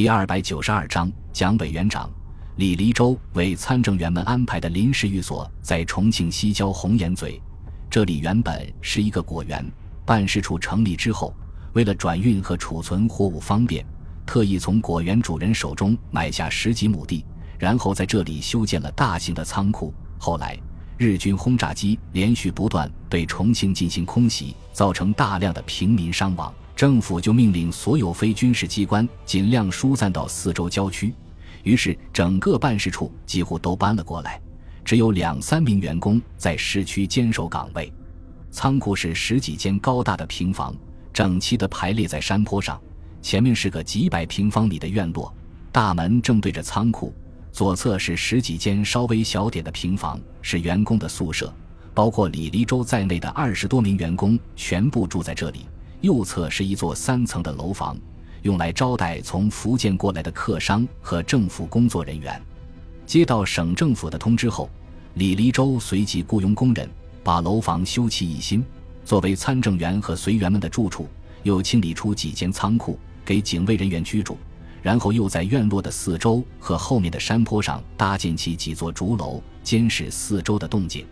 第二百九十二章蒋委员长李黎州为参政员们安排的临时寓所在重庆西郊红岩嘴，这里原本是一个果园。办事处成立之后，为了转运和储存货物方便，特意从果园主人手中买下十几亩地，然后在这里修建了大型的仓库。后来，日军轰炸机连续不断对重庆进行空袭，造成大量的平民伤亡。政府就命令所有非军事机关尽量疏散到四周郊区，于是整个办事处几乎都搬了过来，只有两三名员工在市区坚守岗位。仓库是十几间高大的平房，整齐地排列在山坡上，前面是个几百平方米的院落，大门正对着仓库，左侧是十几间稍微小点的平房，是员工的宿舍，包括李黎州在内的二十多名员工全部住在这里。右侧是一座三层的楼房，用来招待从福建过来的客商和政府工作人员。接到省政府的通知后，李黎州随即雇佣工人把楼房修葺一新，作为参政员和随员们的住处。又清理出几间仓库给警卫人员居住，然后又在院落的四周和后面的山坡上搭建起几座竹楼，监视四周的动静。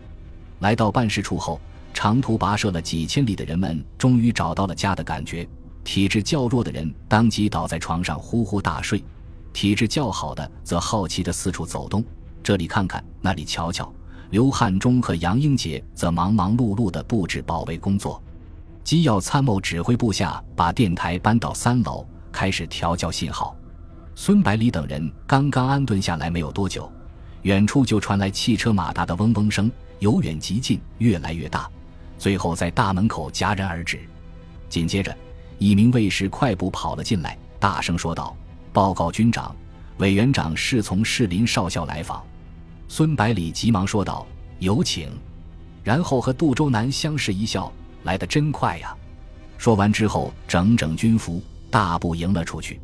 来到办事处后。长途跋涉了几千里的人们，终于找到了家的感觉。体质较弱的人当即倒在床上呼呼大睡，体质较好的则好奇地四处走动，这里看看，那里瞧瞧。刘汉忠和杨英杰则忙忙碌碌地布置保卫工作。机要参谋指挥部下把电台搬到三楼，开始调教信号。孙百里等人刚刚安顿下来没有多久，远处就传来汽车马达的嗡嗡声，由远及近，越来越大。最后在大门口戛然而止，紧接着，一名卫士快步跑了进来，大声说道：“报告军长，委员长是从士林少校来访。”孙百里急忙说道：“有请。”然后和杜周南相视一笑：“来得真快呀！”说完之后，整整军服，大步迎了出去。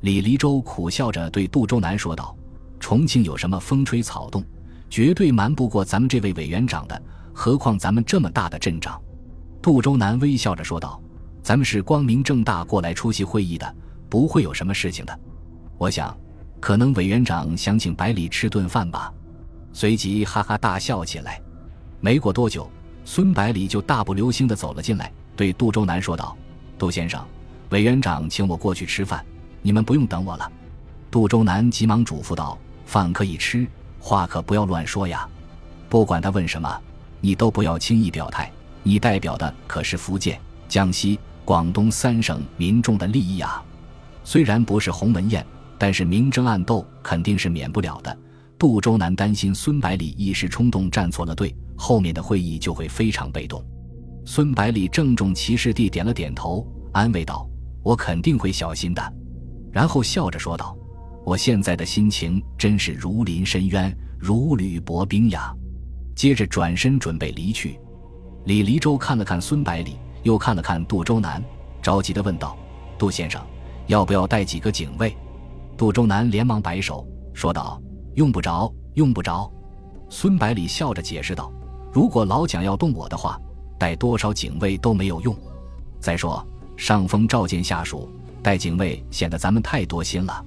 李黎州苦笑着对杜周南说道：“重庆有什么风吹草动，绝对瞒不过咱们这位委员长的。”何况咱们这么大的阵仗，杜周南微笑着说道：“咱们是光明正大过来出席会议的，不会有什么事情的。我想，可能委员长想请百里吃顿饭吧。”随即哈哈大笑起来。没过多久，孙百里就大步流星地走了进来，对杜周南说道：“杜先生，委员长请我过去吃饭，你们不用等我了。”杜周南急忙嘱咐道：“饭可以吃，话可不要乱说呀。不管他问什么。”你都不要轻易表态，你代表的可是福建、江西、广东三省民众的利益啊！虽然不是鸿门宴，但是明争暗斗肯定是免不了的。杜周南担心孙百里一时冲动站错了队，后面的会议就会非常被动。孙百里郑重其事地点了点头，安慰道：“我肯定会小心的。”然后笑着说道：“我现在的心情真是如临深渊，如履薄冰呀。”接着转身准备离去，李黎州看了看孙百里，又看了看杜周南，着急地问道：“杜先生，要不要带几个警卫？”杜周南连忙摆手说道：“用不着，用不着。”孙百里笑着解释道：“如果老蒋要动我的话，带多少警卫都没有用。再说上峰召见下属，带警卫显得咱们太多心了。”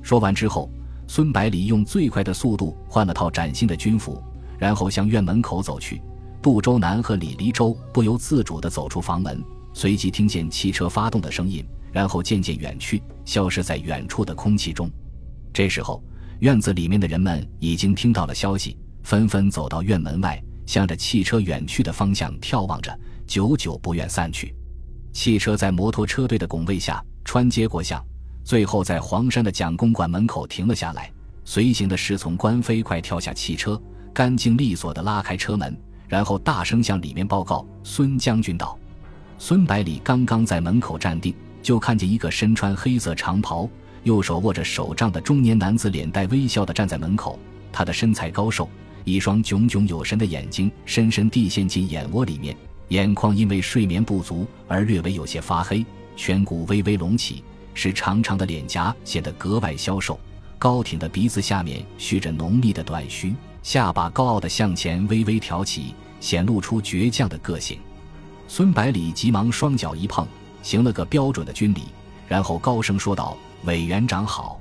说完之后，孙百里用最快的速度换了套崭新的军服。然后向院门口走去，杜周南和李黎周不由自主地走出房门，随即听见汽车发动的声音，然后渐渐远去，消失在远处的空气中。这时候，院子里面的人们已经听到了消息，纷纷走到院门外，向着汽车远去的方向眺望着，久久不愿散去。汽车在摩托车队的拱卫下穿街过巷，最后在黄山的蒋公馆门口停了下来。随行的侍从官飞快跳下汽车。干净利索地拉开车门，然后大声向里面报告：“孙将军到。”孙百里刚刚在门口站定，就看见一个身穿黑色长袍、右手握着手杖的中年男子，脸带微笑地站在门口。他的身材高瘦，一双炯炯有神的眼睛深深地陷进眼窝里面，眼眶因为睡眠不足而略微有些发黑，颧骨微微隆起，使长长的脸颊显得格外消瘦。高挺的鼻子下面蓄着浓密的短须。下巴高傲的向前微微挑起，显露出倔强的个性。孙百里急忙双脚一碰，行了个标准的军礼，然后高声说道：“委员长好。”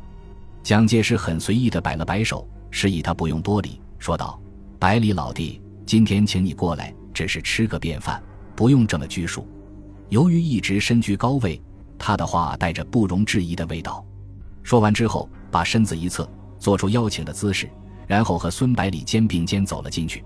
蒋介石很随意地摆了摆手，示意他不用多礼，说道：“百里老弟，今天请你过来，只是吃个便饭，不用这么拘束。”由于一直身居高位，他的话带着不容置疑的味道。说完之后，把身子一侧，做出邀请的姿势，然后和孙百里肩并肩走了进去。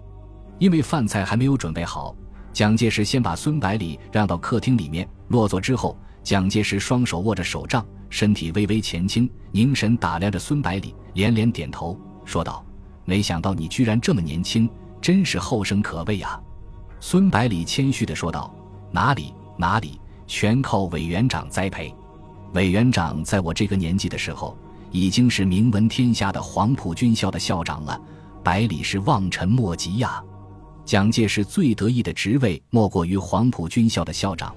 因为饭菜还没有准备好，蒋介石先把孙百里让到客厅里面落座之后，蒋介石双手握着手杖。身体微微前倾，凝神打量着孙百里，连连点头，说道：“没想到你居然这么年轻，真是后生可畏啊！”孙百里谦虚地说道：“哪里哪里，全靠委员长栽培。委员长在我这个年纪的时候，已经是名闻天下的黄埔军校的校长了，百里是望尘莫及呀。”蒋介石最得意的职位莫过于黄埔军校的校长，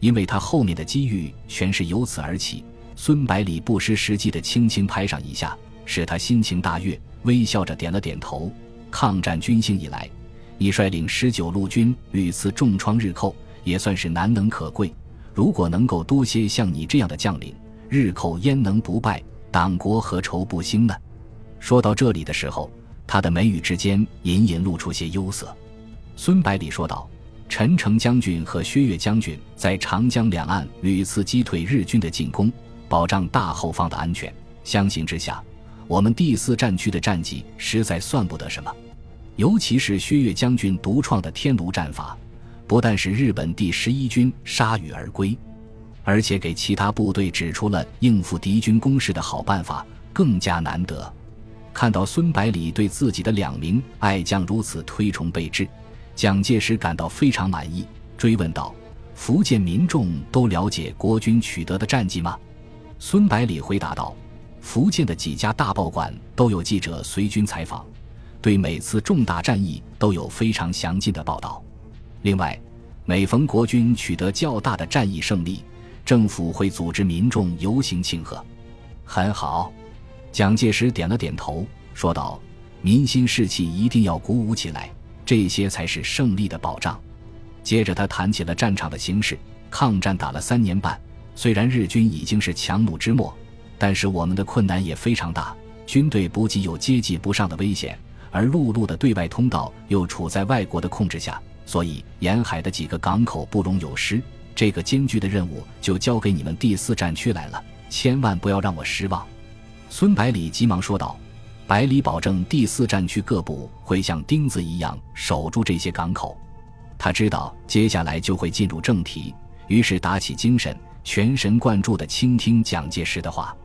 因为他后面的机遇全是由此而起。孙百里不失时机的轻轻拍上一下，使他心情大悦，微笑着点了点头。抗战军兴以来，你率领十九路军屡次重创日寇，也算是难能可贵。如果能够多些像你这样的将领，日寇焉能不败？党国何愁不兴呢？说到这里的时候，他的眉宇之间隐隐露出些忧色。孙百里说道：“陈诚将军和薛岳将军在长江两岸屡次击退日军的进攻。”保障大后方的安全，相形之下，我们第四战区的战绩实在算不得什么。尤其是薛岳将军独创的天炉战法，不但使日本第十一军铩羽而归，而且给其他部队指出了应付敌军攻势的好办法，更加难得。看到孙百里对自己的两名爱将如此推崇备至，蒋介石感到非常满意，追问道：“福建民众都了解国军取得的战绩吗？”孙百里回答道：“福建的几家大报馆都有记者随军采访，对每次重大战役都有非常详尽的报道。另外，每逢国军取得较大的战役胜利，政府会组织民众游行庆贺。”很好，蒋介石点了点头，说道：“民心士气一定要鼓舞起来，这些才是胜利的保障。”接着，他谈起了战场的形势。抗战打了三年半。虽然日军已经是强弩之末，但是我们的困难也非常大。军队补给有接济不上的危险，而陆路的对外通道又处在外国的控制下，所以沿海的几个港口不容有失。这个艰巨的任务就交给你们第四战区来了，千万不要让我失望。孙百里急忙说道：“百里保证第四战区各部会像钉子一样守住这些港口。”他知道接下来就会进入正题，于是打起精神。全神贯注地倾听蒋介石的话，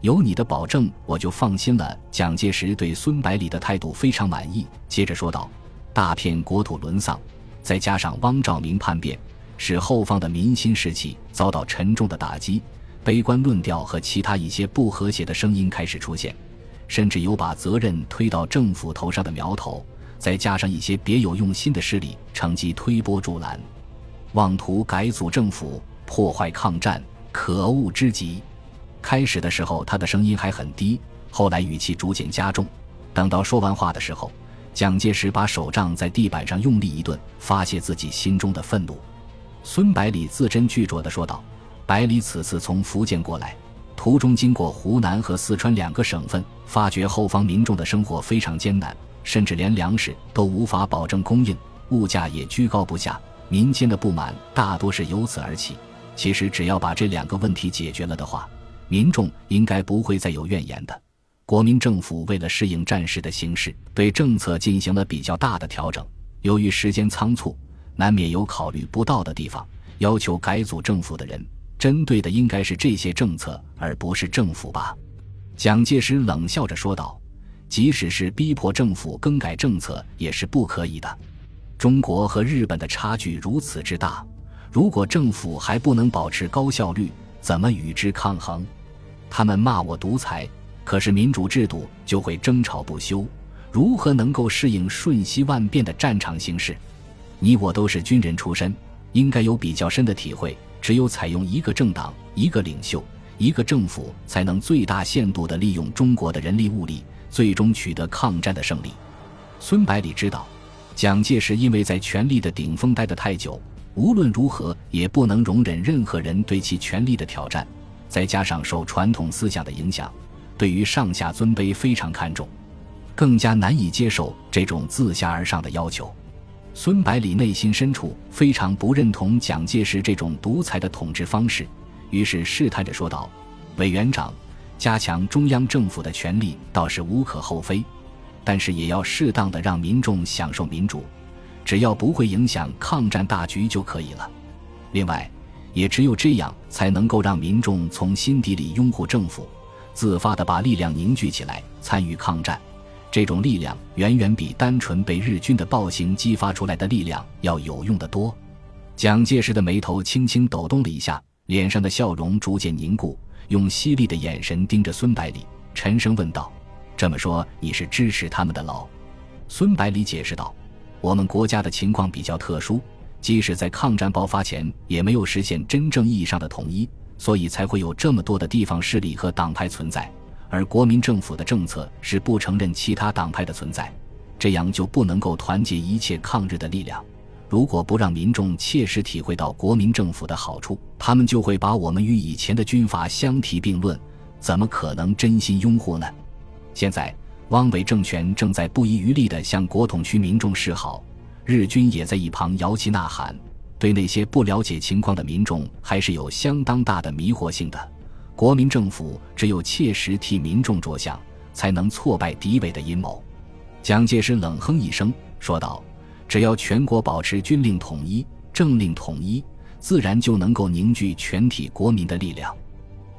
有你的保证，我就放心了。蒋介石对孙百里的态度非常满意，接着说道：“大片国土沦丧，再加上汪兆铭叛变，使后方的民心士气遭到沉重的打击，悲观论调和其他一些不和谐的声音开始出现，甚至有把责任推到政府头上的苗头。再加上一些别有用心的势力乘机推波助澜，妄图改组政府。”破坏抗战，可恶之极。开始的时候，他的声音还很低，后来语气逐渐加重。等到说完话的时候，蒋介石把手杖在地板上用力一顿，发泄自己心中的愤怒。孙百里字斟句酌地说道：“百里此次从福建过来，途中经过湖南和四川两个省份，发觉后方民众的生活非常艰难，甚至连粮食都无法保证供应，物价也居高不下，民间的不满大多是由此而起。”其实，只要把这两个问题解决了的话，民众应该不会再有怨言的。国民政府为了适应战时的形势，对政策进行了比较大的调整。由于时间仓促，难免有考虑不到的地方。要求改组政府的人，针对的应该是这些政策，而不是政府吧？蒋介石冷笑着说道：“即使是逼迫政府更改政策，也是不可以的。中国和日本的差距如此之大。”如果政府还不能保持高效率，怎么与之抗衡？他们骂我独裁，可是民主制度就会争吵不休。如何能够适应瞬息万变的战场形势？你我都是军人出身，应该有比较深的体会。只有采用一个政党、一个领袖、一个政府，才能最大限度地利用中国的人力物力，最终取得抗战的胜利。孙百里知道，蒋介石因为在权力的顶峰待得太久。无论如何，也不能容忍任何人对其权力的挑战。再加上受传统思想的影响，对于上下尊卑非常看重，更加难以接受这种自下而上的要求。孙百里内心深处非常不认同蒋介石这种独裁的统治方式，于是试探着说道：“委员长，加强中央政府的权力倒是无可厚非，但是也要适当的让民众享受民主，只要不会影响抗战大局就可以了。另外，也只有这样才能够让民众从心底里拥护政府，自发的把力量凝聚起来参与抗战。”这种力量远远比单纯被日军的暴行激发出来的力量要有用的多。蒋介石的眉头轻轻抖动了一下，脸上的笑容逐渐凝固，用犀利的眼神盯着孙百里，沉声问道：“这么说你是支持他们的喽？”孙百里解释道：“我们国家的情况比较特殊，即使在抗战爆发前也没有实现真正意义上的统一，所以才会有这么多的地方势力和党派存在。”而国民政府的政策是不承认其他党派的存在，这样就不能够团结一切抗日的力量。如果不让民众切实体会到国民政府的好处，他们就会把我们与以前的军阀相提并论，怎么可能真心拥护呢？现在，汪伪政权正在不遗余力地向国统区民众示好，日军也在一旁摇旗呐喊，对那些不了解情况的民众还是有相当大的迷惑性的。国民政府只有切实替民众着想，才能挫败敌伪的阴谋。蒋介石冷哼一声，说道：“只要全国保持军令统一、政令统一，自然就能够凝聚全体国民的力量。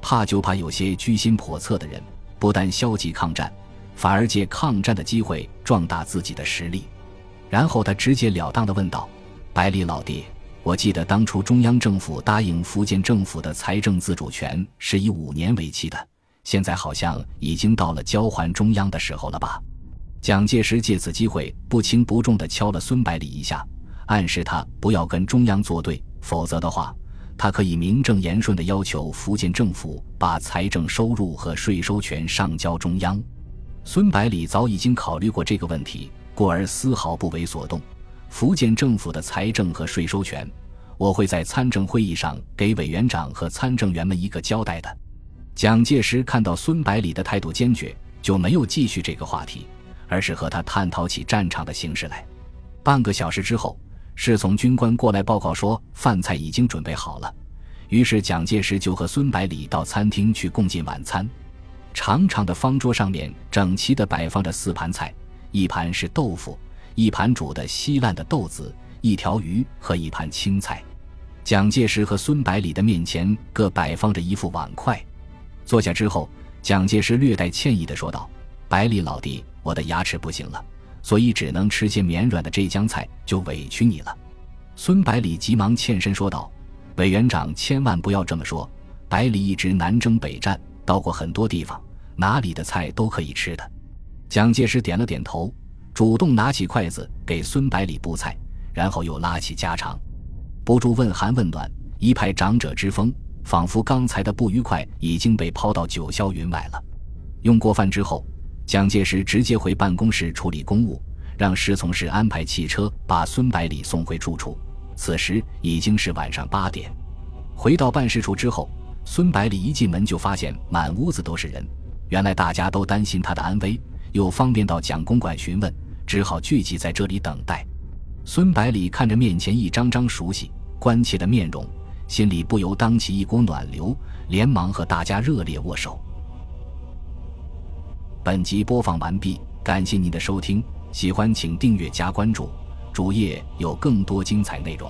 怕就怕有些居心叵测的人，不但消极抗战，反而借抗战的机会壮大自己的实力。”然后他直截了当地问道：“百里老弟。”我记得当初中央政府答应福建政府的财政自主权是以五年为期的，现在好像已经到了交还中央的时候了吧？蒋介石借此机会不轻不重地敲了孙百里一下，暗示他不要跟中央作对，否则的话，他可以名正言顺地要求福建政府把财政收入和税收权上交中央。孙百里早已经考虑过这个问题，故而丝毫不为所动。福建政府的财政和税收权，我会在参政会议上给委员长和参政员们一个交代的。蒋介石看到孙百里的态度坚决，就没有继续这个话题，而是和他探讨起战场的形势来。半个小时之后，侍从军官过来报告说饭菜已经准备好了，于是蒋介石就和孙百里到餐厅去共进晚餐。长长的方桌上面整齐地摆放着四盘菜，一盘是豆腐。一盘煮的稀烂的豆子，一条鱼和一盘青菜。蒋介石和孙百里的面前各摆放着一副碗筷。坐下之后，蒋介石略带歉意地说道：“百里老弟，我的牙齿不行了，所以只能吃些绵软的浙江菜，就委屈你了。”孙百里急忙欠身说道：“委员长千万不要这么说。百里一直南征北战，到过很多地方，哪里的菜都可以吃的。”蒋介石点了点头。主动拿起筷子给孙百里布菜，然后又拉起家常，不住问寒问暖，一派长者之风，仿佛刚才的不愉快已经被抛到九霄云外了。用过饭之后，蒋介石直接回办公室处理公务，让侍从室安排汽车把孙百里送回住处。此时已经是晚上八点。回到办事处之后，孙百里一进门就发现满屋子都是人，原来大家都担心他的安危，又方便到蒋公馆询问。只好聚集在这里等待。孙百里看着面前一张张熟悉、关切的面容，心里不由荡起一股暖流，连忙和大家热烈握手。本集播放完毕，感谢您的收听，喜欢请订阅加关注，主页有更多精彩内容。